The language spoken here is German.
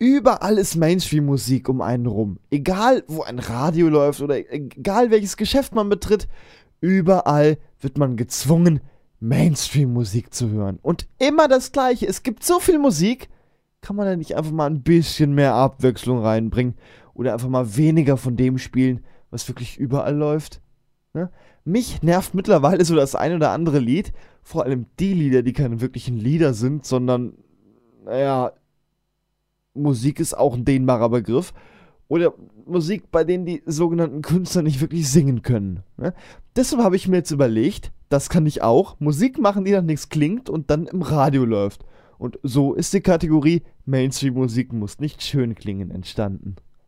Überall ist Mainstream-Musik um einen rum. Egal, wo ein Radio läuft oder egal, welches Geschäft man betritt, überall wird man gezwungen, Mainstream-Musik zu hören. Und immer das Gleiche. Es gibt so viel Musik. Kann man da nicht einfach mal ein bisschen mehr Abwechslung reinbringen? Oder einfach mal weniger von dem spielen, was wirklich überall läuft? Ne? Mich nervt mittlerweile so das ein oder andere Lied. Vor allem die Lieder, die keine wirklichen Lieder sind, sondern, naja, Musik ist auch ein dehnbarer Begriff. Oder Musik, bei denen die sogenannten Künstler nicht wirklich singen können. Ne? Deshalb habe ich mir jetzt überlegt, das kann ich auch, Musik machen, die nach nichts klingt und dann im Radio läuft. Und so ist die Kategorie Mainstream-Musik muss nicht schön klingen entstanden.